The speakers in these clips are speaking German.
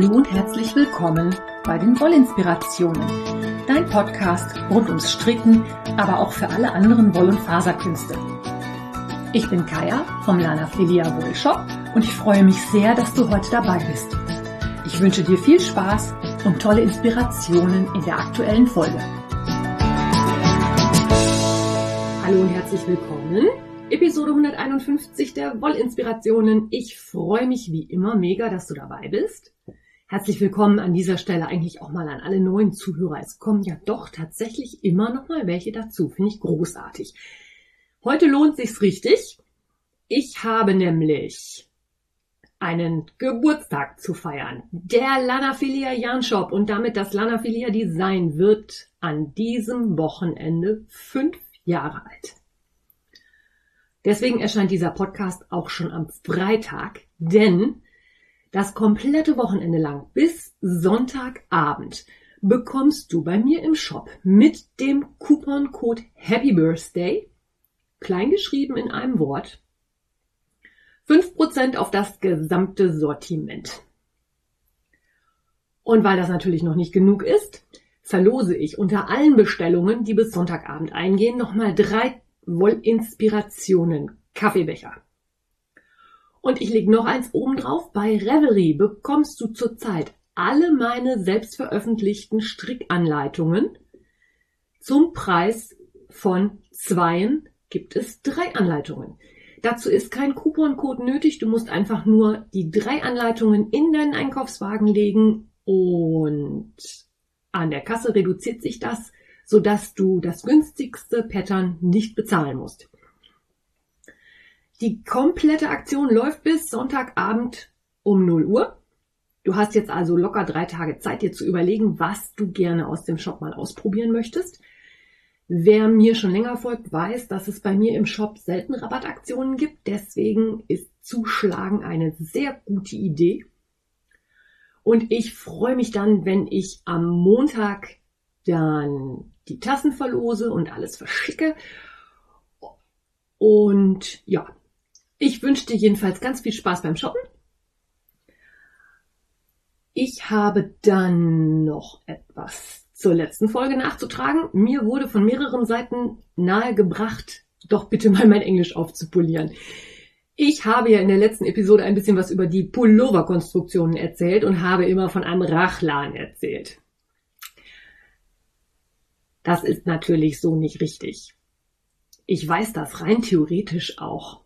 Hallo und herzlich willkommen bei den Wollinspirationen, dein Podcast rund ums Stricken, aber auch für alle anderen Woll- und Faserkünste. Ich bin Kaya vom Lana Filia Wollshop und ich freue mich sehr, dass du heute dabei bist. Ich wünsche dir viel Spaß und tolle Inspirationen in der aktuellen Folge. Hallo und herzlich willkommen. Episode 151 der Wollinspirationen. Ich freue mich wie immer mega, dass du dabei bist. Herzlich willkommen an dieser Stelle eigentlich auch mal an alle neuen Zuhörer. Es kommen ja doch tatsächlich immer noch mal welche dazu. Finde ich großartig. Heute lohnt sich's richtig. Ich habe nämlich einen Geburtstag zu feiern. Der Lanafilia Yarn Shop und damit das Lanafilia Design wird an diesem Wochenende fünf Jahre alt. Deswegen erscheint dieser Podcast auch schon am Freitag, denn das komplette Wochenende lang bis Sonntagabend bekommst du bei mir im Shop mit dem Couponcode Happy Birthday, kleingeschrieben in einem Wort, 5% auf das gesamte Sortiment. Und weil das natürlich noch nicht genug ist, verlose ich unter allen Bestellungen, die bis Sonntagabend eingehen, nochmal drei Wollinspirationen Kaffeebecher. Und ich lege noch eins oben drauf. Bei Revelry bekommst du zurzeit alle meine selbst veröffentlichten Strickanleitungen. Zum Preis von zweien gibt es drei Anleitungen. Dazu ist kein Couponcode nötig. Du musst einfach nur die drei Anleitungen in deinen Einkaufswagen legen und an der Kasse reduziert sich das sodass du das günstigste Pattern nicht bezahlen musst. Die komplette Aktion läuft bis Sonntagabend um 0 Uhr. Du hast jetzt also locker drei Tage Zeit, dir zu überlegen, was du gerne aus dem Shop mal ausprobieren möchtest. Wer mir schon länger folgt, weiß, dass es bei mir im Shop selten Rabattaktionen gibt. Deswegen ist Zuschlagen eine sehr gute Idee. Und ich freue mich dann, wenn ich am Montag dann die Tassen verlose und alles verschicke. Und ja, ich wünsche dir jedenfalls ganz viel Spaß beim Shoppen. Ich habe dann noch etwas zur letzten Folge nachzutragen. Mir wurde von mehreren Seiten nahegebracht, doch bitte mal mein Englisch aufzupolieren. Ich habe ja in der letzten Episode ein bisschen was über die Pullover-Konstruktionen erzählt und habe immer von einem Rachlan erzählt. Das ist natürlich so nicht richtig. Ich weiß das rein theoretisch auch.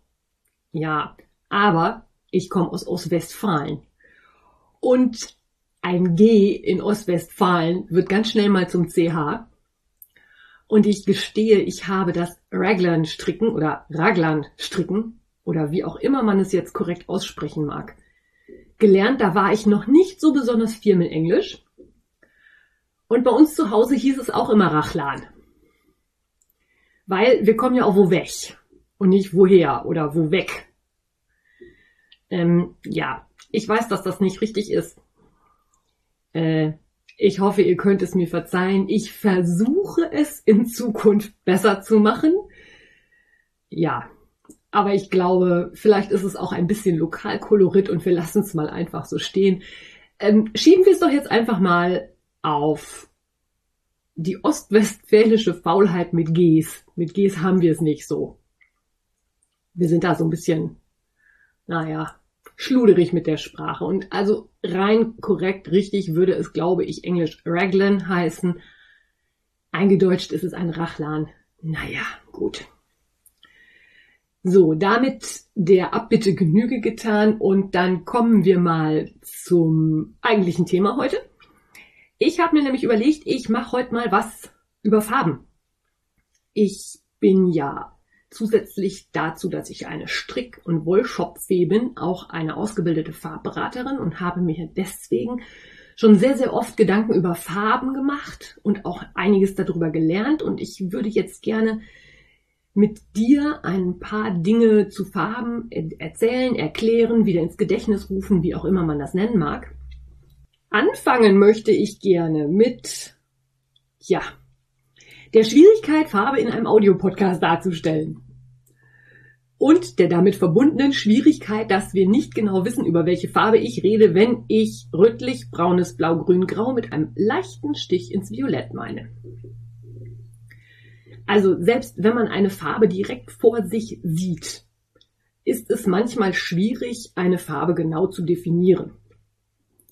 Ja, aber ich komme aus Ostwestfalen. Und ein G in Ostwestfalen wird ganz schnell mal zum CH. Und ich gestehe, ich habe das Raglan stricken oder Raglan stricken oder wie auch immer man es jetzt korrekt aussprechen mag. Gelernt, da war ich noch nicht so besonders viel mit Englisch. Und bei uns zu Hause hieß es auch immer Rachlan. Weil wir kommen ja auch wo weg und nicht woher oder wo weg. Ähm, ja, ich weiß, dass das nicht richtig ist. Äh, ich hoffe, ihr könnt es mir verzeihen. Ich versuche es in Zukunft besser zu machen. Ja, aber ich glaube, vielleicht ist es auch ein bisschen Lokalkolorit und wir lassen es mal einfach so stehen. Ähm, schieben wir es doch jetzt einfach mal auf die ostwestfälische Faulheit mit Gs. Mit Gs haben wir es nicht so. Wir sind da so ein bisschen, naja, schluderig mit der Sprache. Und also rein korrekt, richtig würde es, glaube ich, Englisch Raglan heißen. Eingedeutscht ist es ein Rachlan. Naja, gut. So, damit der Abbitte Genüge getan und dann kommen wir mal zum eigentlichen Thema heute. Ich habe mir nämlich überlegt, ich mache heute mal was über Farben. Ich bin ja zusätzlich dazu, dass ich eine Strick- und Wollshop-Fee bin, auch eine ausgebildete Farbberaterin und habe mir deswegen schon sehr, sehr oft Gedanken über Farben gemacht und auch einiges darüber gelernt. Und ich würde jetzt gerne mit dir ein paar Dinge zu Farben erzählen, erklären, wieder ins Gedächtnis rufen, wie auch immer man das nennen mag. Anfangen möchte ich gerne mit, ja, der Schwierigkeit, Farbe in einem Audiopodcast darzustellen. Und der damit verbundenen Schwierigkeit, dass wir nicht genau wissen, über welche Farbe ich rede, wenn ich rötlich, braunes, blau, grün, grau mit einem leichten Stich ins Violett meine. Also selbst wenn man eine Farbe direkt vor sich sieht, ist es manchmal schwierig, eine Farbe genau zu definieren.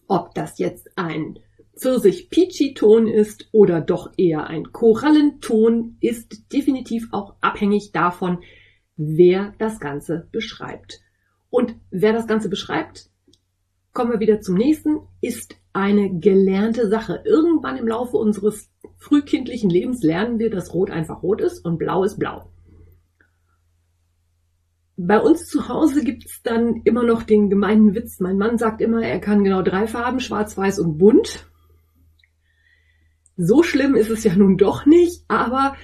Ob das jetzt ein Pfirsich-Peachy-Ton ist oder doch eher ein Korallenton, ist definitiv auch abhängig davon, wer das Ganze beschreibt. Und wer das Ganze beschreibt, kommen wir wieder zum nächsten, ist eine gelernte Sache. Irgendwann im Laufe unseres frühkindlichen Lebens lernen wir, dass Rot einfach rot ist und Blau ist blau. Bei uns zu Hause gibt's dann immer noch den gemeinen Witz. Mein Mann sagt immer, er kann genau drei Farben, schwarz, weiß und bunt. So schlimm ist es ja nun doch nicht, aber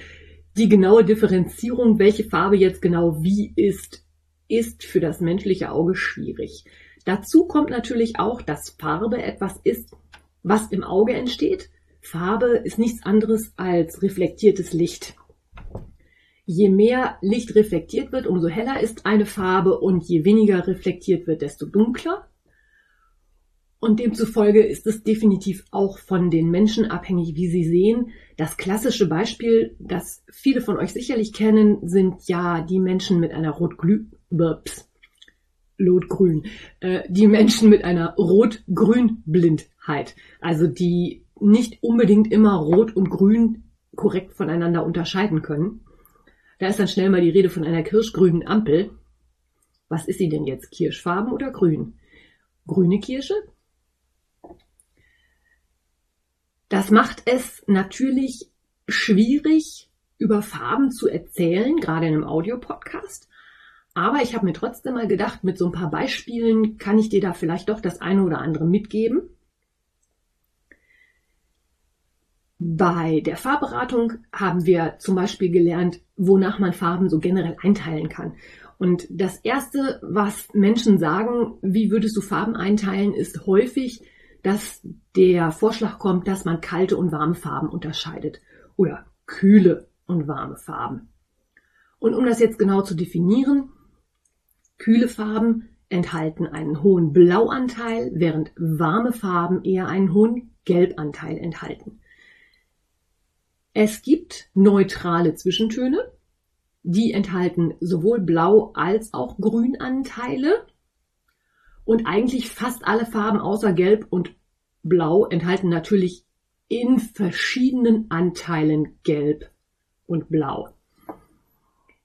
die genaue Differenzierung, welche Farbe jetzt genau wie ist, ist für das menschliche Auge schwierig. Dazu kommt natürlich auch, dass Farbe etwas ist, was im Auge entsteht. Farbe ist nichts anderes als reflektiertes Licht. Je mehr Licht reflektiert wird, umso heller ist eine Farbe und je weniger reflektiert wird, desto dunkler. Und demzufolge ist es definitiv auch von den Menschen abhängig, wie sie sehen. Das klassische Beispiel, das viele von euch sicherlich kennen, sind ja die Menschen mit einer rot-glü, Lotgrün, äh, die Menschen mit einer Rot-Grün-Blindheit. Also die nicht unbedingt immer Rot und Grün korrekt voneinander unterscheiden können. Da ist dann schnell mal die Rede von einer kirschgrünen Ampel. Was ist sie denn jetzt? Kirschfarben oder grün? Grüne Kirsche? Das macht es natürlich schwierig, über Farben zu erzählen, gerade in einem Audiopodcast. Aber ich habe mir trotzdem mal gedacht, mit so ein paar Beispielen kann ich dir da vielleicht doch das eine oder andere mitgeben. Bei der Farbberatung haben wir zum Beispiel gelernt, wonach man Farben so generell einteilen kann. Und das erste, was Menschen sagen, wie würdest du Farben einteilen, ist häufig, dass der Vorschlag kommt, dass man kalte und warme Farben unterscheidet oder kühle und warme Farben. Und um das jetzt genau zu definieren, kühle Farben enthalten einen hohen Blauanteil, während warme Farben eher einen hohen Gelbanteil enthalten. Es gibt neutrale Zwischentöne, die enthalten sowohl Blau als auch Grünanteile und eigentlich fast alle Farben außer Gelb und Blau enthalten natürlich in verschiedenen Anteilen Gelb und Blau.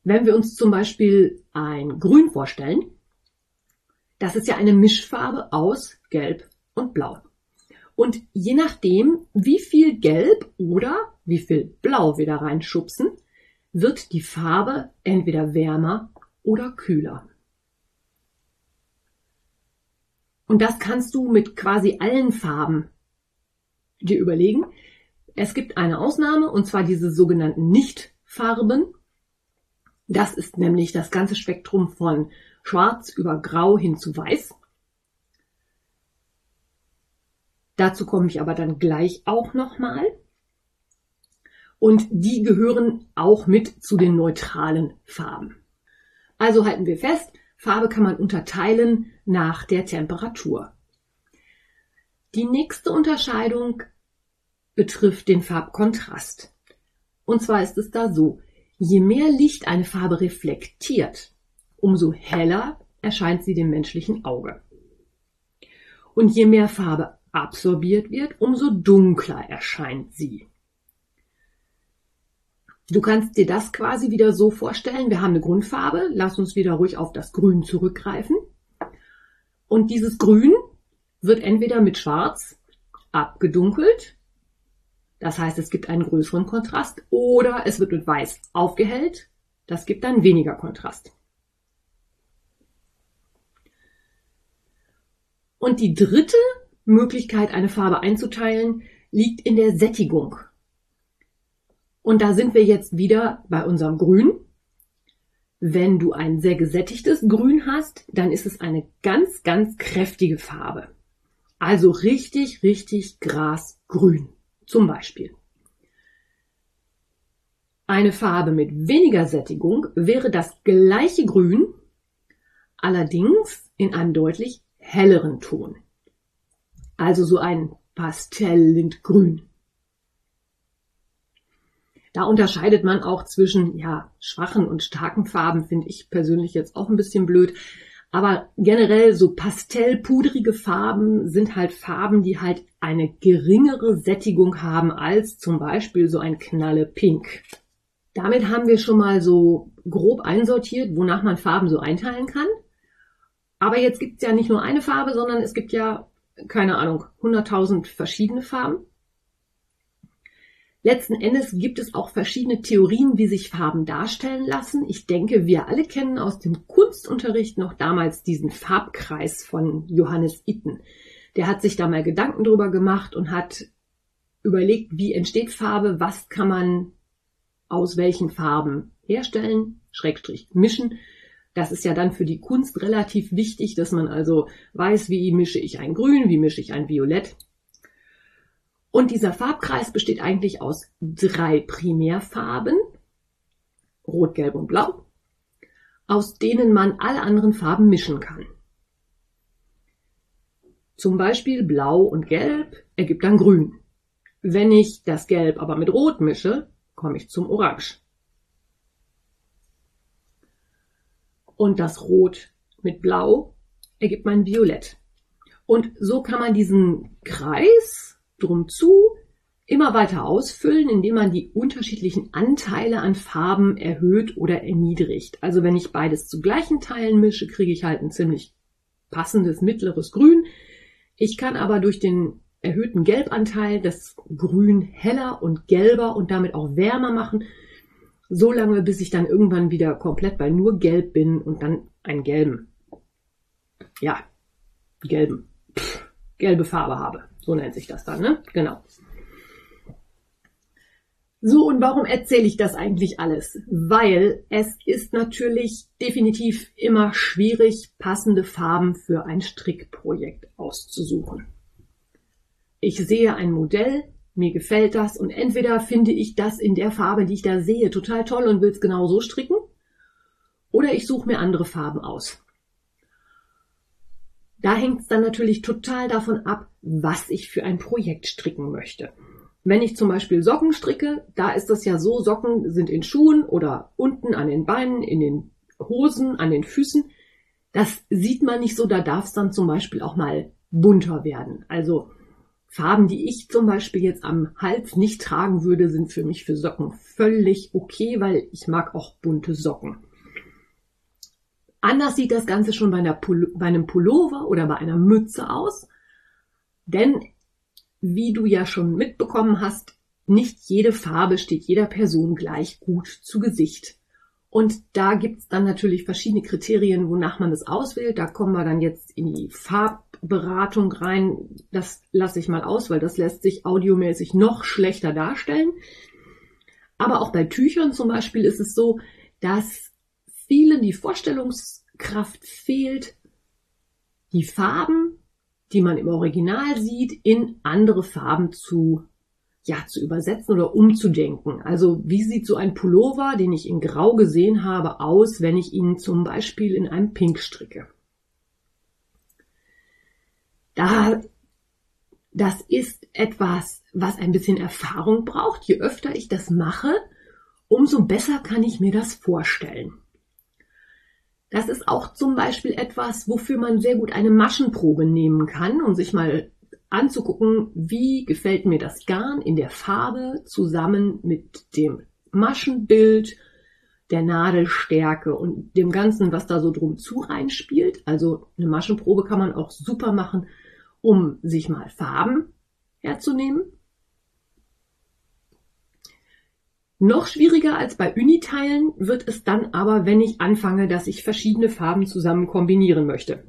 Wenn wir uns zum Beispiel ein Grün vorstellen, das ist ja eine Mischfarbe aus Gelb und Blau. Und je nachdem, wie viel Gelb oder wie viel Blau wir da reinschubsen, wird die Farbe entweder wärmer oder kühler. Und das kannst du mit quasi allen Farben dir überlegen. Es gibt eine Ausnahme, und zwar diese sogenannten Nichtfarben. Das ist nämlich das ganze Spektrum von Schwarz über Grau hin zu Weiß. Dazu komme ich aber dann gleich auch nochmal. Und die gehören auch mit zu den neutralen Farben. Also halten wir fest, Farbe kann man unterteilen nach der Temperatur. Die nächste Unterscheidung betrifft den Farbkontrast. Und zwar ist es da so, je mehr Licht eine Farbe reflektiert, umso heller erscheint sie dem menschlichen Auge. Und je mehr Farbe absorbiert wird, umso dunkler erscheint sie. Du kannst dir das quasi wieder so vorstellen. Wir haben eine Grundfarbe. Lass uns wieder ruhig auf das Grün zurückgreifen. Und dieses Grün wird entweder mit Schwarz abgedunkelt. Das heißt, es gibt einen größeren Kontrast oder es wird mit Weiß aufgehellt. Das gibt dann weniger Kontrast. Und die dritte Möglichkeit, eine Farbe einzuteilen, liegt in der Sättigung. Und da sind wir jetzt wieder bei unserem Grün. Wenn du ein sehr gesättigtes Grün hast, dann ist es eine ganz, ganz kräftige Farbe. Also richtig, richtig grasgrün zum Beispiel. Eine Farbe mit weniger Sättigung wäre das gleiche Grün, allerdings in einem deutlich helleren Ton. Also so ein Pastelllindgrün. Da unterscheidet man auch zwischen ja, schwachen und starken Farben, finde ich persönlich jetzt auch ein bisschen blöd. Aber generell so pastellpudrige Farben sind halt Farben, die halt eine geringere Sättigung haben als zum Beispiel so ein Knalle Pink. Damit haben wir schon mal so grob einsortiert, wonach man Farben so einteilen kann. Aber jetzt gibt es ja nicht nur eine Farbe, sondern es gibt ja, keine Ahnung, 100.000 verschiedene Farben. Letzten Endes gibt es auch verschiedene Theorien, wie sich Farben darstellen lassen. Ich denke, wir alle kennen aus dem Kunstunterricht noch damals diesen Farbkreis von Johannes Itten. Der hat sich da mal Gedanken drüber gemacht und hat überlegt, wie entsteht Farbe, was kann man aus welchen Farben herstellen, Schrägstrich mischen. Das ist ja dann für die Kunst relativ wichtig, dass man also weiß, wie mische ich ein Grün, wie mische ich ein Violett. Und dieser Farbkreis besteht eigentlich aus drei Primärfarben, Rot, Gelb und Blau, aus denen man alle anderen Farben mischen kann. Zum Beispiel Blau und Gelb ergibt dann Grün. Wenn ich das Gelb aber mit Rot mische, komme ich zum Orange. Und das Rot mit Blau ergibt mein Violett. Und so kann man diesen Kreis drum zu immer weiter ausfüllen, indem man die unterschiedlichen Anteile an Farben erhöht oder erniedrigt. Also wenn ich beides zu gleichen Teilen mische, kriege ich halt ein ziemlich passendes mittleres Grün. Ich kann aber durch den erhöhten Gelbanteil das Grün heller und gelber und damit auch wärmer machen, so lange bis ich dann irgendwann wieder komplett bei nur Gelb bin und dann einen gelben, ja, gelben, pff, gelbe Farbe habe. So nennt sich das dann, ne? Genau. So, und warum erzähle ich das eigentlich alles? Weil es ist natürlich definitiv immer schwierig, passende Farben für ein Strickprojekt auszusuchen. Ich sehe ein Modell, mir gefällt das und entweder finde ich das in der Farbe, die ich da sehe, total toll und will es genau so stricken, oder ich suche mir andere Farben aus. Da hängt es dann natürlich total davon ab, was ich für ein Projekt stricken möchte. Wenn ich zum Beispiel Socken stricke, da ist das ja so, Socken sind in Schuhen oder unten an den Beinen, in den Hosen, an den Füßen. Das sieht man nicht so, da darf es dann zum Beispiel auch mal bunter werden. Also Farben, die ich zum Beispiel jetzt am Hals nicht tragen würde, sind für mich für Socken völlig okay, weil ich mag auch bunte Socken. Anders sieht das Ganze schon bei, bei einem Pullover oder bei einer Mütze aus. Denn, wie du ja schon mitbekommen hast, nicht jede Farbe steht jeder Person gleich gut zu Gesicht. Und da gibt's dann natürlich verschiedene Kriterien, wonach man das auswählt. Da kommen wir dann jetzt in die Farbberatung rein. Das lasse ich mal aus, weil das lässt sich audiomäßig noch schlechter darstellen. Aber auch bei Tüchern zum Beispiel ist es so, dass vielen die Vorstellungskraft fehlt, die Farben, die man im Original sieht, in andere Farben zu ja, zu übersetzen oder umzudenken. Also wie sieht so ein Pullover, den ich in Grau gesehen habe, aus, wenn ich ihn zum Beispiel in einem Pink stricke? Da, das ist etwas, was ein bisschen Erfahrung braucht. Je öfter ich das mache, umso besser kann ich mir das vorstellen. Das ist auch zum Beispiel etwas, wofür man sehr gut eine Maschenprobe nehmen kann und sich mal anzugucken, wie gefällt mir das Garn in der Farbe zusammen mit dem Maschenbild, der Nadelstärke und dem Ganzen, was da so drum zu reinspielt. Also eine Maschenprobe kann man auch super machen, um sich mal Farben herzunehmen. Noch schwieriger als bei Uniteilen wird es dann aber, wenn ich anfange, dass ich verschiedene Farben zusammen kombinieren möchte.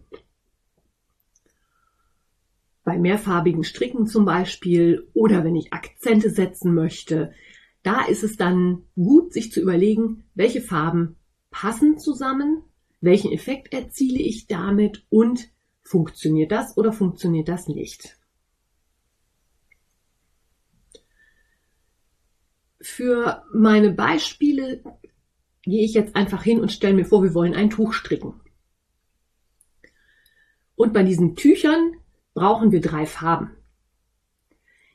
Bei mehrfarbigen Stricken zum Beispiel oder wenn ich Akzente setzen möchte, da ist es dann gut, sich zu überlegen, welche Farben passen zusammen, welchen Effekt erziele ich damit und funktioniert das oder funktioniert das nicht. Für meine Beispiele gehe ich jetzt einfach hin und stelle mir vor, wir wollen ein Tuch stricken. Und bei diesen Tüchern brauchen wir drei Farben.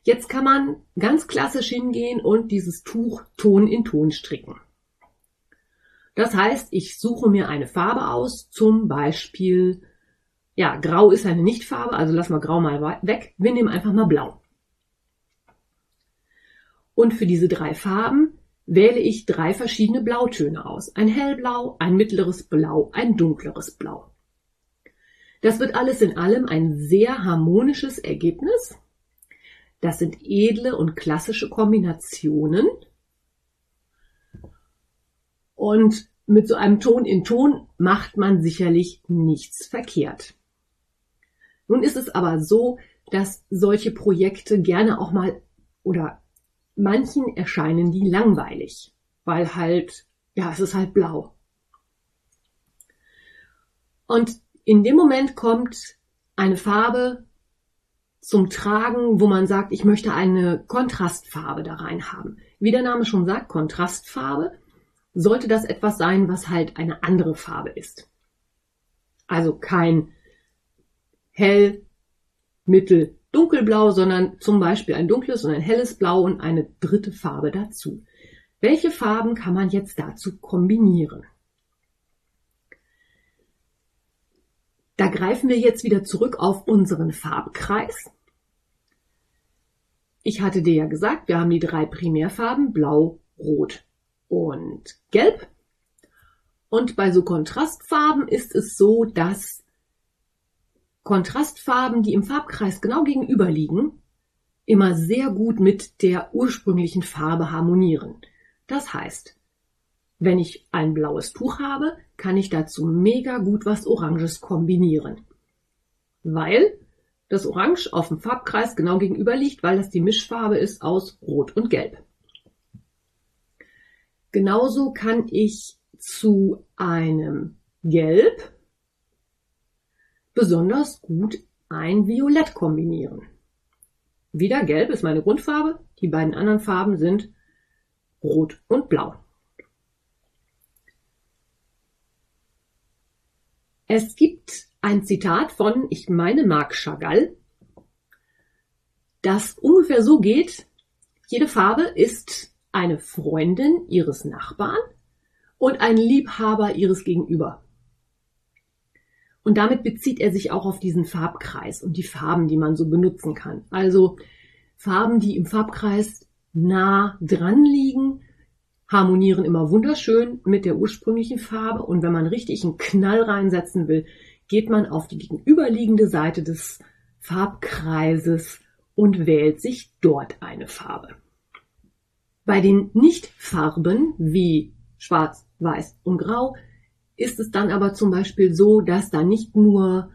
Jetzt kann man ganz klassisch hingehen und dieses Tuch Ton in Ton stricken. Das heißt, ich suche mir eine Farbe aus, zum Beispiel, ja, grau ist eine Nichtfarbe, also lassen wir grau mal weg. Wir nehmen einfach mal blau. Und für diese drei Farben wähle ich drei verschiedene Blautöne aus. Ein hellblau, ein mittleres Blau, ein dunkleres Blau. Das wird alles in allem ein sehr harmonisches Ergebnis. Das sind edle und klassische Kombinationen. Und mit so einem Ton in Ton macht man sicherlich nichts verkehrt. Nun ist es aber so, dass solche Projekte gerne auch mal oder manchen erscheinen die langweilig, weil halt, ja, es ist halt blau. Und in dem Moment kommt eine Farbe zum Tragen, wo man sagt, ich möchte eine Kontrastfarbe da rein haben. Wie der Name schon sagt, Kontrastfarbe, sollte das etwas sein, was halt eine andere Farbe ist. Also kein hell, mittel, dunkelblau, sondern zum Beispiel ein dunkles und ein helles Blau und eine dritte Farbe dazu. Welche Farben kann man jetzt dazu kombinieren? Da greifen wir jetzt wieder zurück auf unseren Farbkreis. Ich hatte dir ja gesagt, wir haben die drei Primärfarben Blau, Rot und Gelb. Und bei so Kontrastfarben ist es so, dass Kontrastfarben, die im Farbkreis genau gegenüber liegen, immer sehr gut mit der ursprünglichen Farbe harmonieren. Das heißt, wenn ich ein blaues Tuch habe, kann ich dazu mega gut was Oranges kombinieren. Weil das Orange auf dem Farbkreis genau gegenüber liegt, weil das die Mischfarbe ist aus Rot und Gelb. Genauso kann ich zu einem Gelb besonders gut ein Violett kombinieren. Wieder Gelb ist meine Grundfarbe, die beiden anderen Farben sind Rot und Blau. Es gibt ein Zitat von, ich meine, Marc Chagall, das ungefähr so geht, jede Farbe ist eine Freundin ihres Nachbarn und ein Liebhaber ihres Gegenüber. Und damit bezieht er sich auch auf diesen Farbkreis und die Farben, die man so benutzen kann. Also Farben, die im Farbkreis nah dran liegen, harmonieren immer wunderschön mit der ursprünglichen Farbe und wenn man richtig einen Knall reinsetzen will, geht man auf die gegenüberliegende Seite des Farbkreises und wählt sich dort eine Farbe. Bei den Nichtfarben wie Schwarz, Weiß und Grau ist es dann aber zum Beispiel so, dass da nicht nur,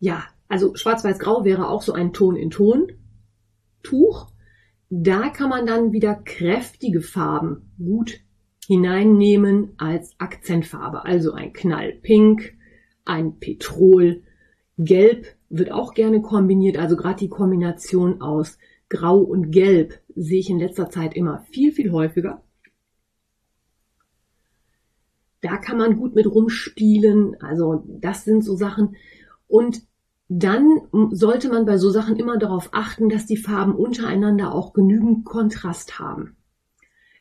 ja, also Schwarz-Weiß-Grau wäre auch so ein Ton in Ton Tuch, da kann man dann wieder kräftige Farben gut hineinnehmen als Akzentfarbe. Also ein Knallpink, ein Petrol, Gelb wird auch gerne kombiniert. Also gerade die Kombination aus Grau und Gelb sehe ich in letzter Zeit immer viel, viel häufiger. Da kann man gut mit rumspielen. Also das sind so Sachen. Und dann sollte man bei so Sachen immer darauf achten, dass die Farben untereinander auch genügend Kontrast haben.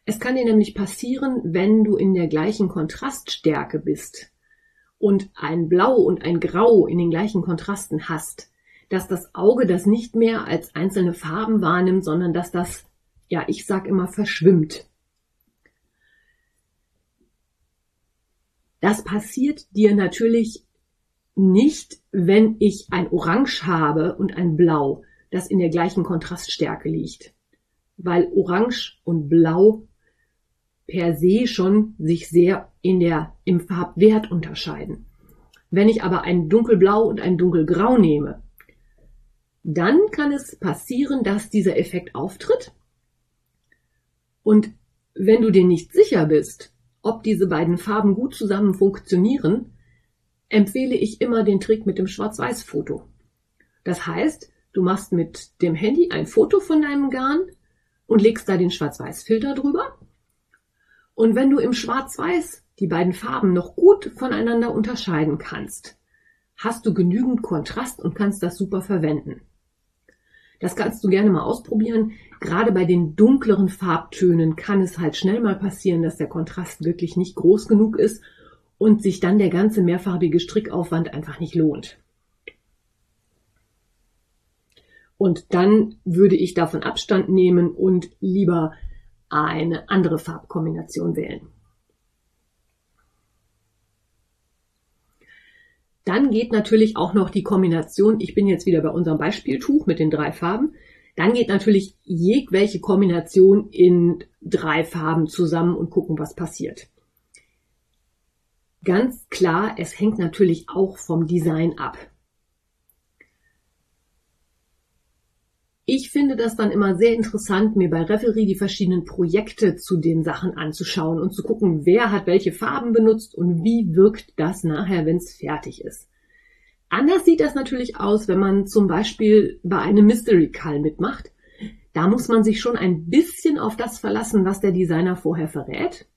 Es kann dir nämlich passieren, wenn du in der gleichen Kontraststärke bist und ein Blau und ein Grau in den gleichen Kontrasten hast, dass das Auge das nicht mehr als einzelne Farben wahrnimmt, sondern dass das, ja, ich sag immer, verschwimmt. Das passiert dir natürlich nicht, wenn ich ein Orange habe und ein Blau, das in der gleichen Kontraststärke liegt. Weil Orange und Blau per se schon sich sehr in der, im Farbwert unterscheiden. Wenn ich aber ein dunkelblau und ein dunkelgrau nehme, dann kann es passieren, dass dieser Effekt auftritt. Und wenn du dir nicht sicher bist, ob diese beiden Farben gut zusammen funktionieren, empfehle ich immer den Trick mit dem Schwarz-Weiß-Foto. Das heißt, du machst mit dem Handy ein Foto von deinem Garn und legst da den Schwarz-Weiß-Filter drüber. Und wenn du im Schwarz-Weiß die beiden Farben noch gut voneinander unterscheiden kannst, hast du genügend Kontrast und kannst das super verwenden. Das kannst du gerne mal ausprobieren. Gerade bei den dunkleren Farbtönen kann es halt schnell mal passieren, dass der Kontrast wirklich nicht groß genug ist und sich dann der ganze mehrfarbige Strickaufwand einfach nicht lohnt. Und dann würde ich davon Abstand nehmen und lieber eine andere Farbkombination wählen. Dann geht natürlich auch noch die Kombination, ich bin jetzt wieder bei unserem Beispieltuch mit den drei Farben, dann geht natürlich jegwelche Kombination in drei Farben zusammen und gucken, was passiert. Ganz klar, es hängt natürlich auch vom Design ab. Ich finde das dann immer sehr interessant, mir bei Revelry die verschiedenen Projekte zu den Sachen anzuschauen und zu gucken, wer hat welche Farben benutzt und wie wirkt das nachher, wenn es fertig ist. Anders sieht das natürlich aus, wenn man zum Beispiel bei einem Mystery Call mitmacht. Da muss man sich schon ein bisschen auf das verlassen, was der Designer vorher verrät.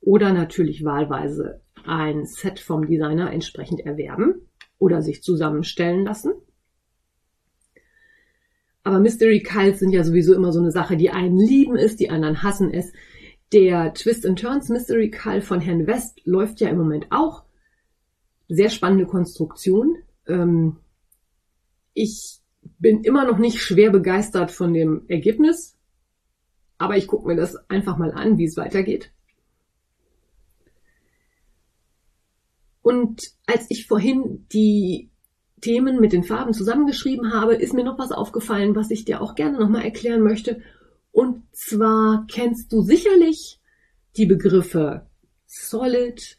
Oder natürlich wahlweise ein Set vom Designer entsprechend erwerben oder sich zusammenstellen lassen. Aber Mystery Cults sind ja sowieso immer so eine Sache. Die einen lieben es, die anderen hassen es. Der Twist and Turns Mystery Cult von Herrn West läuft ja im Moment auch. Sehr spannende Konstruktion. Ähm, ich bin immer noch nicht schwer begeistert von dem Ergebnis, aber ich gucke mir das einfach mal an, wie es weitergeht. Und als ich vorhin die Themen mit den Farben zusammengeschrieben habe, ist mir noch was aufgefallen, was ich dir auch gerne nochmal erklären möchte. Und zwar kennst du sicherlich die Begriffe Solid,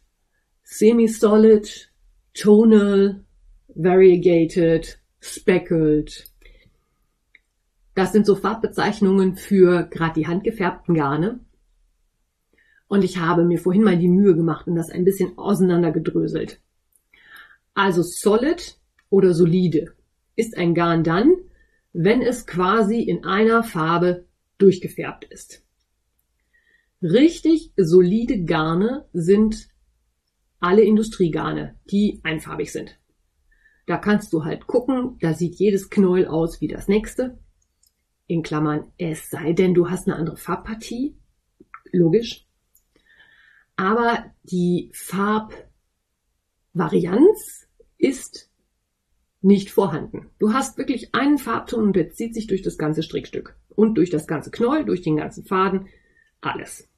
Semi-Solid, Tonal, Variegated, Speckled. Das sind so Farbbezeichnungen für gerade die handgefärbten Garne. Und ich habe mir vorhin mal die Mühe gemacht und das ein bisschen auseinandergedröselt. Also Solid oder solide ist ein Garn dann, wenn es quasi in einer Farbe durchgefärbt ist. Richtig solide Garne sind alle Industriegarne, die einfarbig sind. Da kannst du halt gucken, da sieht jedes Knäuel aus wie das nächste. In Klammern, es sei denn, du hast eine andere Farbpartie. Logisch. Aber die Farbvarianz ist nicht vorhanden. Du hast wirklich einen Farbton und der zieht sich durch das ganze Strickstück und durch das ganze Knäuel, durch den ganzen Faden, alles.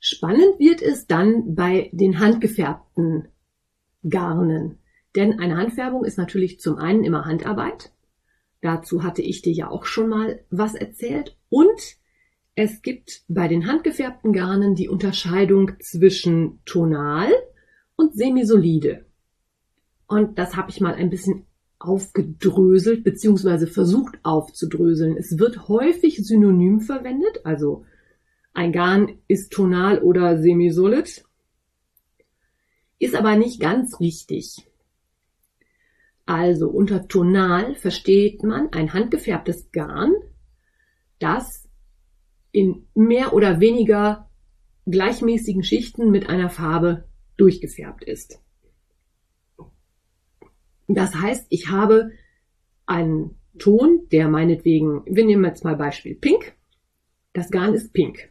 Spannend wird es dann bei den handgefärbten Garnen. Denn eine Handfärbung ist natürlich zum einen immer Handarbeit. Dazu hatte ich dir ja auch schon mal was erzählt. Und es gibt bei den handgefärbten Garnen die Unterscheidung zwischen tonal und semisolide. Und das habe ich mal ein bisschen aufgedröselt bzw. versucht aufzudröseln. Es wird häufig synonym verwendet, also ein Garn ist tonal oder semisolid, ist aber nicht ganz richtig. Also unter tonal versteht man ein handgefärbtes Garn, das in mehr oder weniger gleichmäßigen Schichten mit einer Farbe durchgefärbt ist. Das heißt, ich habe einen Ton, der meinetwegen, wir nehmen jetzt mal Beispiel Pink. Das Garn ist pink.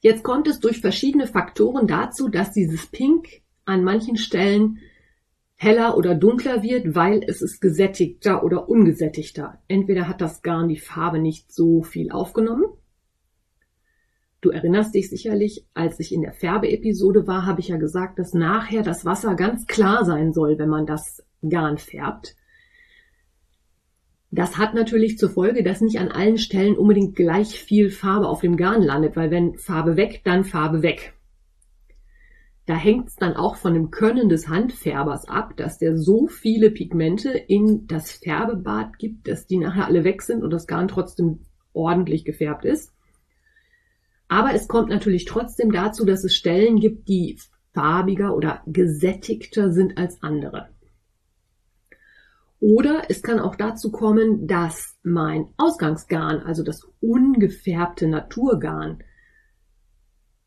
Jetzt kommt es durch verschiedene Faktoren dazu, dass dieses Pink an manchen Stellen heller oder dunkler wird, weil es ist gesättigter oder ungesättigter. Entweder hat das Garn die Farbe nicht so viel aufgenommen. Du erinnerst dich sicherlich, als ich in der Färbeepisode war, habe ich ja gesagt, dass nachher das Wasser ganz klar sein soll, wenn man das Garn färbt. Das hat natürlich zur Folge, dass nicht an allen Stellen unbedingt gleich viel Farbe auf dem Garn landet, weil wenn Farbe weg, dann Farbe weg. Da hängt es dann auch von dem Können des Handfärbers ab, dass der so viele Pigmente in das Färbebad gibt, dass die nachher alle weg sind und das Garn trotzdem ordentlich gefärbt ist. Aber es kommt natürlich trotzdem dazu, dass es Stellen gibt, die farbiger oder gesättigter sind als andere. Oder es kann auch dazu kommen, dass mein Ausgangsgarn, also das ungefärbte Naturgarn,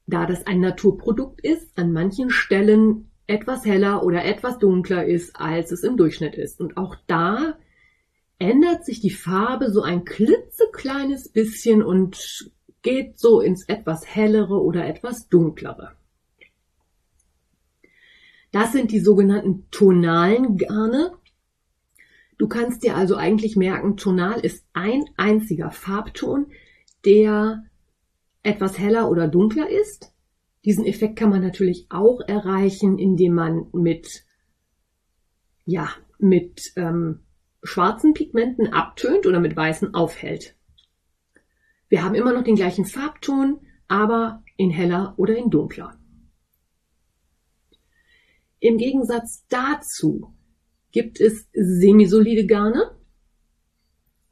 da das ein Naturprodukt ist, an manchen Stellen etwas heller oder etwas dunkler ist, als es im Durchschnitt ist. Und auch da ändert sich die Farbe so ein klitzekleines bisschen und geht so ins etwas hellere oder etwas dunklere. Das sind die sogenannten tonalen Garne. Du kannst dir also eigentlich merken, tonal ist ein einziger Farbton, der etwas heller oder dunkler ist. Diesen Effekt kann man natürlich auch erreichen, indem man mit, ja, mit ähm, schwarzen Pigmenten abtönt oder mit weißen aufhält. Wir haben immer noch den gleichen Farbton, aber in heller oder in dunkler. Im Gegensatz dazu gibt es semisolide Garne.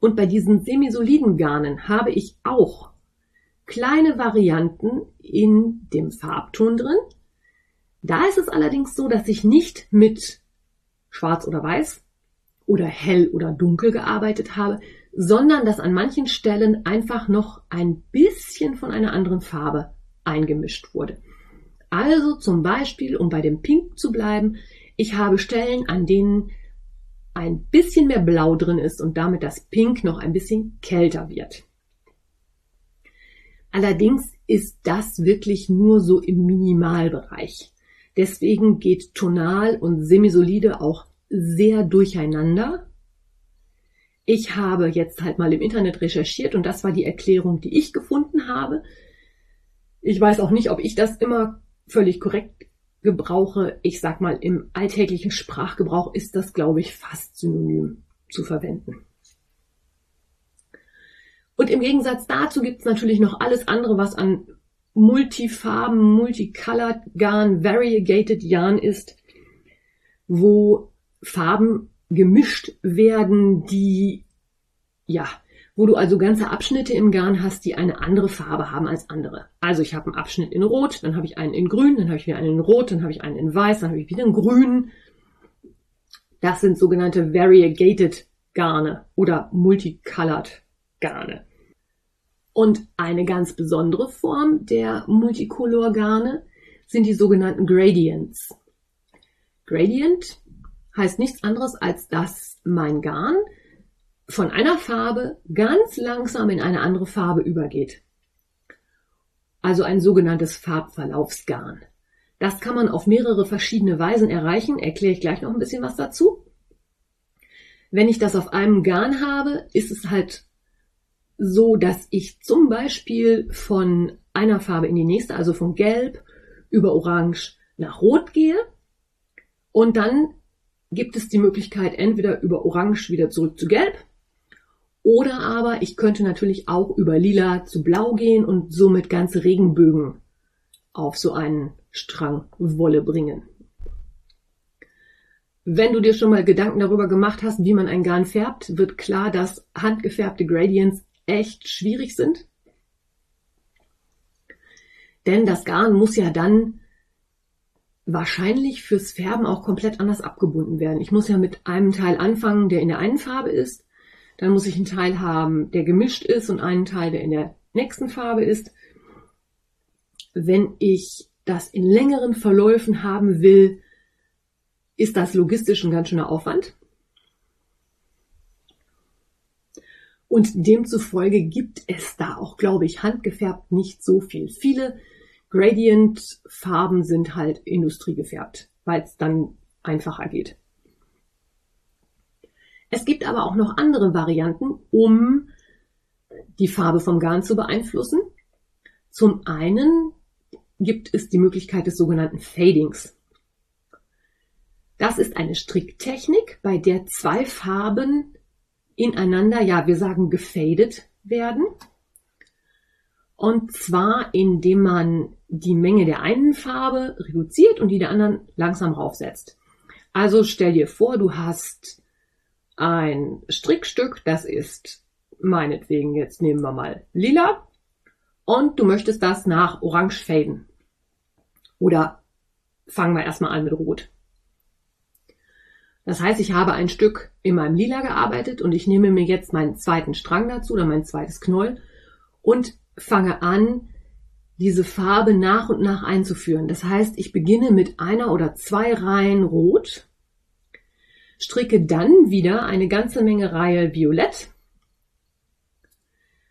Und bei diesen semisoliden Garnen habe ich auch kleine Varianten in dem Farbton drin. Da ist es allerdings so, dass ich nicht mit schwarz oder weiß oder hell oder dunkel gearbeitet habe, sondern dass an manchen Stellen einfach noch ein bisschen von einer anderen Farbe eingemischt wurde. Also zum Beispiel, um bei dem Pink zu bleiben, ich habe Stellen, an denen ein bisschen mehr Blau drin ist und damit das Pink noch ein bisschen kälter wird. Allerdings ist das wirklich nur so im Minimalbereich. Deswegen geht tonal und semisolide auch sehr durcheinander. Ich habe jetzt halt mal im Internet recherchiert und das war die Erklärung, die ich gefunden habe. Ich weiß auch nicht, ob ich das immer völlig korrekt gebrauche. Ich sag mal, im alltäglichen Sprachgebrauch ist das, glaube ich, fast synonym zu verwenden. Und im Gegensatz dazu gibt es natürlich noch alles andere, was an Multifarben, Multicolored Garn, Variegated Yarn ist, wo Farben gemischt werden, die, ja, wo du also ganze Abschnitte im Garn hast, die eine andere Farbe haben als andere. Also ich habe einen Abschnitt in Rot, dann habe ich einen in Grün, dann habe ich wieder einen in Rot, dann habe ich einen in Weiß, dann habe ich wieder einen Grün. Das sind sogenannte Variegated Garne oder Multicolored Garne. Und eine ganz besondere Form der Multicolor Garne sind die sogenannten Gradients. Gradient heißt nichts anderes als, dass mein Garn von einer Farbe ganz langsam in eine andere Farbe übergeht. Also ein sogenanntes Farbverlaufsgarn. Das kann man auf mehrere verschiedene Weisen erreichen, erkläre ich gleich noch ein bisschen was dazu. Wenn ich das auf einem Garn habe, ist es halt so, dass ich zum Beispiel von einer Farbe in die nächste, also von Gelb über Orange nach Rot gehe und dann gibt es die Möglichkeit, entweder über Orange wieder zurück zu Gelb oder aber ich könnte natürlich auch über Lila zu Blau gehen und somit ganze Regenbögen auf so einen Strang Wolle bringen. Wenn du dir schon mal Gedanken darüber gemacht hast, wie man ein Garn färbt, wird klar, dass handgefärbte Gradients echt schwierig sind. Denn das Garn muss ja dann wahrscheinlich fürs Färben auch komplett anders abgebunden werden. Ich muss ja mit einem Teil anfangen, der in der einen Farbe ist. Dann muss ich einen Teil haben, der gemischt ist und einen Teil, der in der nächsten Farbe ist. Wenn ich das in längeren Verläufen haben will, ist das logistisch ein ganz schöner Aufwand. Und demzufolge gibt es da auch, glaube ich, handgefärbt nicht so viel. Viele Gradient-Farben sind halt industriegefärbt, weil es dann einfacher geht. Es gibt aber auch noch andere Varianten, um die Farbe vom Garn zu beeinflussen. Zum einen gibt es die Möglichkeit des sogenannten Fadings. Das ist eine Stricktechnik, bei der zwei Farben ineinander, ja, wir sagen gefadet werden. Und zwar, indem man die Menge der einen Farbe reduziert und die der anderen langsam raufsetzt. Also stell dir vor, du hast ein Strickstück, das ist meinetwegen, jetzt nehmen wir mal lila und du möchtest das nach orange faden. Oder fangen wir erstmal an mit rot. Das heißt, ich habe ein Stück in meinem Lila gearbeitet und ich nehme mir jetzt meinen zweiten Strang dazu oder mein zweites Knoll und fange an, diese Farbe nach und nach einzuführen. Das heißt, ich beginne mit einer oder zwei Reihen Rot, stricke dann wieder eine ganze Menge Reihe Violett,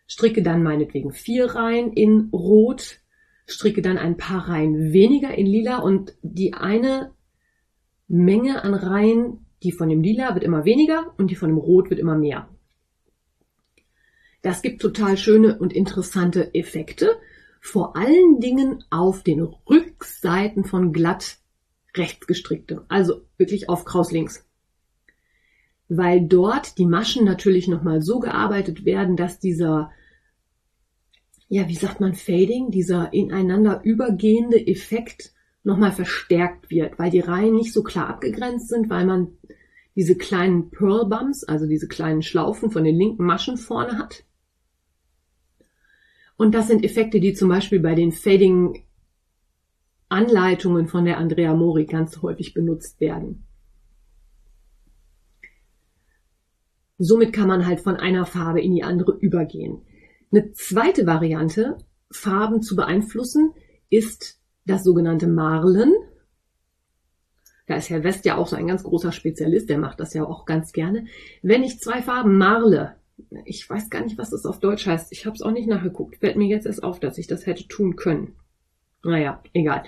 stricke dann meinetwegen vier Reihen in Rot, stricke dann ein paar Reihen weniger in Lila und die eine Menge an Reihen, die von dem Lila wird immer weniger und die von dem Rot wird immer mehr. Das gibt total schöne und interessante Effekte, vor allen Dingen auf den Rückseiten von glatt rechts gestrickte, also wirklich auf Kraus links. Weil dort die Maschen natürlich nochmal so gearbeitet werden, dass dieser, ja, wie sagt man, Fading, dieser ineinander übergehende Effekt nochmal verstärkt wird, weil die Reihen nicht so klar abgegrenzt sind, weil man diese kleinen Pearl Bumps, also diese kleinen Schlaufen von den linken Maschen vorne hat. Und das sind Effekte, die zum Beispiel bei den Fading Anleitungen von der Andrea Mori ganz häufig benutzt werden. Somit kann man halt von einer Farbe in die andere übergehen. Eine zweite Variante, Farben zu beeinflussen, ist das sogenannte Marlen. Da ist Herr West ja auch so ein ganz großer Spezialist, der macht das ja auch ganz gerne. Wenn ich zwei Farben marle, ich weiß gar nicht, was das auf Deutsch heißt. Ich habe es auch nicht nachgeguckt. Fällt mir jetzt erst auf, dass ich das hätte tun können. Naja, egal.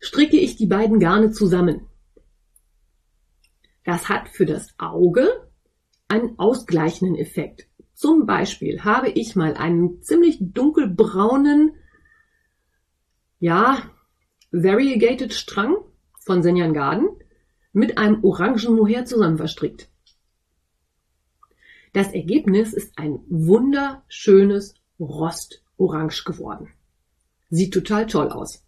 Stricke ich die beiden Garne zusammen. Das hat für das Auge einen ausgleichenden Effekt. Zum Beispiel habe ich mal einen ziemlich dunkelbraunen, ja, variegated Strang von Senjan Garden mit einem orangen Mohair zusammen verstrickt. Das Ergebnis ist ein wunderschönes Rostorange geworden. Sieht total toll aus.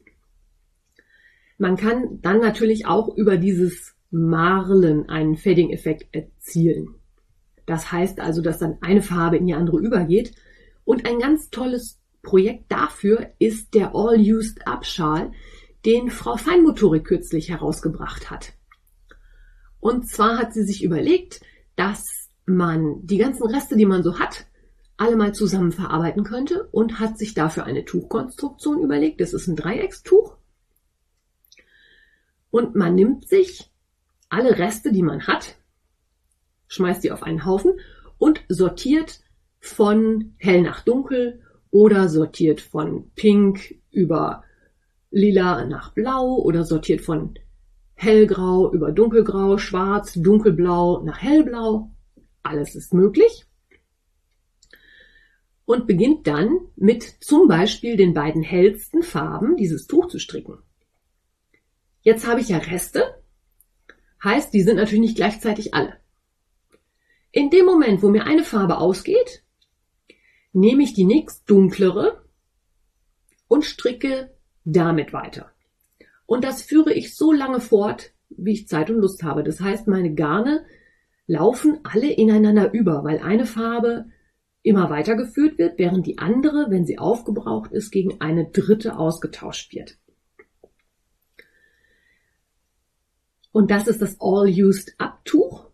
Man kann dann natürlich auch über dieses Marlen einen Fading-Effekt erzielen. Das heißt also, dass dann eine Farbe in die andere übergeht. Und ein ganz tolles Projekt dafür ist der All-Used-Up-Schal, den Frau Feinmotorik kürzlich herausgebracht hat. Und zwar hat sie sich überlegt, dass man die ganzen Reste, die man so hat, alle mal zusammen verarbeiten könnte und hat sich dafür eine Tuchkonstruktion überlegt. Das ist ein Dreieckstuch. Und man nimmt sich alle Reste, die man hat, schmeißt die auf einen Haufen und sortiert von hell nach dunkel oder sortiert von pink über lila nach blau oder sortiert von hellgrau über dunkelgrau, schwarz, dunkelblau nach hellblau alles ist möglich. Und beginnt dann mit zum Beispiel den beiden hellsten Farben dieses Tuch zu stricken. Jetzt habe ich ja Reste, heißt, die sind natürlich nicht gleichzeitig alle. In dem Moment, wo mir eine Farbe ausgeht, nehme ich die nächst dunklere und stricke damit weiter. Und das führe ich so lange fort, wie ich Zeit und Lust habe. Das heißt, meine Garne laufen alle ineinander über, weil eine Farbe immer weitergeführt wird, während die andere, wenn sie aufgebraucht ist, gegen eine dritte ausgetauscht wird. Und das ist das All-Used-Up-Tuch.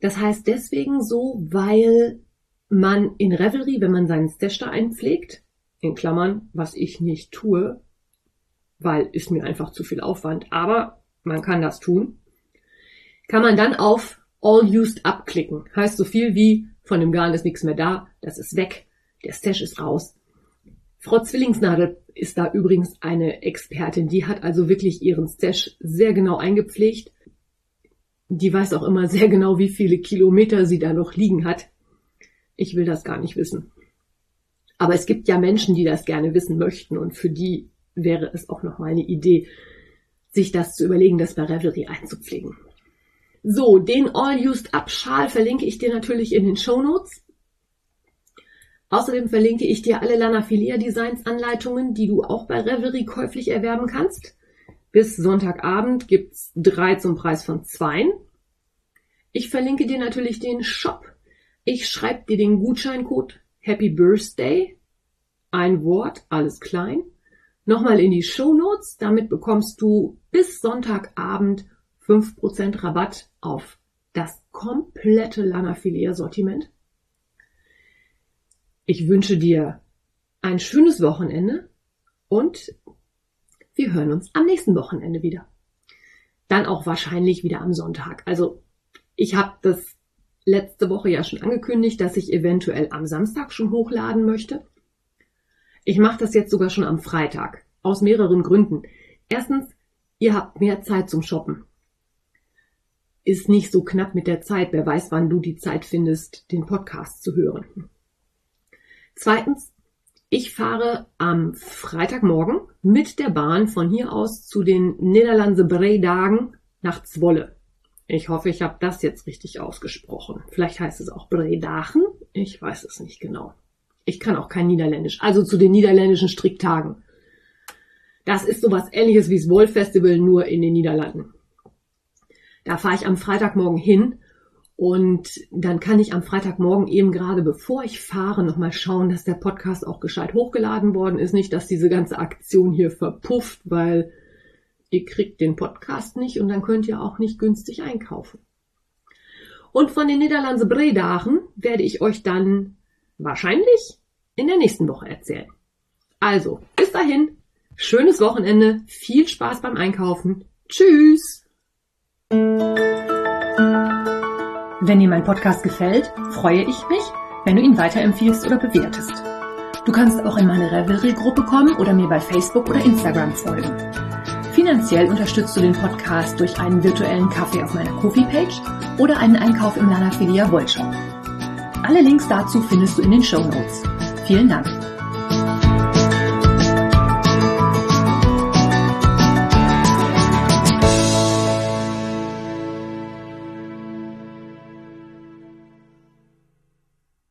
Das heißt deswegen so, weil man in Revelry, wenn man seinen Stash da einpflegt, in Klammern, was ich nicht tue, weil ist mir einfach zu viel Aufwand, aber man kann das tun, kann man dann auf All used up klicken. Heißt so viel wie von dem Garn ist nichts mehr da, das ist weg, der Stash ist raus. Frau Zwillingsnadel ist da übrigens eine Expertin, die hat also wirklich ihren Stash sehr genau eingepflegt. Die weiß auch immer sehr genau, wie viele Kilometer sie da noch liegen hat. Ich will das gar nicht wissen. Aber es gibt ja Menschen, die das gerne wissen möchten und für die wäre es auch noch mal eine Idee, sich das zu überlegen, das bei Revelry einzupflegen. So, den All-Used-Up-Schal verlinke ich dir natürlich in den Show Notes. Außerdem verlinke ich dir alle Lana Filia Designs Anleitungen, die du auch bei Revelry käuflich erwerben kannst. Bis Sonntagabend gibt's drei zum Preis von zwei. Ich verlinke dir natürlich den Shop. Ich schreibe dir den Gutscheincode Happy Birthday. Ein Wort, alles klein. Nochmal in die Show Notes. Damit bekommst du bis Sonntagabend 5% Rabatt auf das komplette Lanafilet-Sortiment. Ich wünsche dir ein schönes Wochenende und wir hören uns am nächsten Wochenende wieder. Dann auch wahrscheinlich wieder am Sonntag. Also ich habe das letzte Woche ja schon angekündigt, dass ich eventuell am Samstag schon hochladen möchte. Ich mache das jetzt sogar schon am Freitag. Aus mehreren Gründen. Erstens, ihr habt mehr Zeit zum Shoppen. Ist nicht so knapp mit der Zeit. Wer weiß, wann du die Zeit findest, den Podcast zu hören. Zweitens, ich fahre am Freitagmorgen mit der Bahn von hier aus zu den Niederlandse Bredagen nach Zwolle. Ich hoffe, ich habe das jetzt richtig ausgesprochen. Vielleicht heißt es auch Bredachen. Ich weiß es nicht genau. Ich kann auch kein Niederländisch. Also zu den niederländischen Stricktagen. Das ist sowas ähnliches wie das Wolf Festival, nur in den Niederlanden. Da fahre ich am Freitagmorgen hin und dann kann ich am Freitagmorgen eben gerade, bevor ich fahre, nochmal schauen, dass der Podcast auch gescheit hochgeladen worden ist. Nicht, dass diese ganze Aktion hier verpufft, weil ihr kriegt den Podcast nicht und dann könnt ihr auch nicht günstig einkaufen. Und von den Niederlandse Bredachen werde ich euch dann wahrscheinlich in der nächsten Woche erzählen. Also, bis dahin, schönes Wochenende, viel Spaß beim Einkaufen. Tschüss! Wenn dir mein Podcast gefällt, freue ich mich, wenn du ihn weiterempfiehlst oder bewertest. Du kannst auch in meine Revelry-Gruppe kommen oder mir bei Facebook oder Instagram folgen. Finanziell unterstützt du den Podcast durch einen virtuellen Kaffee auf meiner Kofi-Page oder einen Einkauf im Lanafilia Wollshop. Alle Links dazu findest du in den Show Notes. Vielen Dank.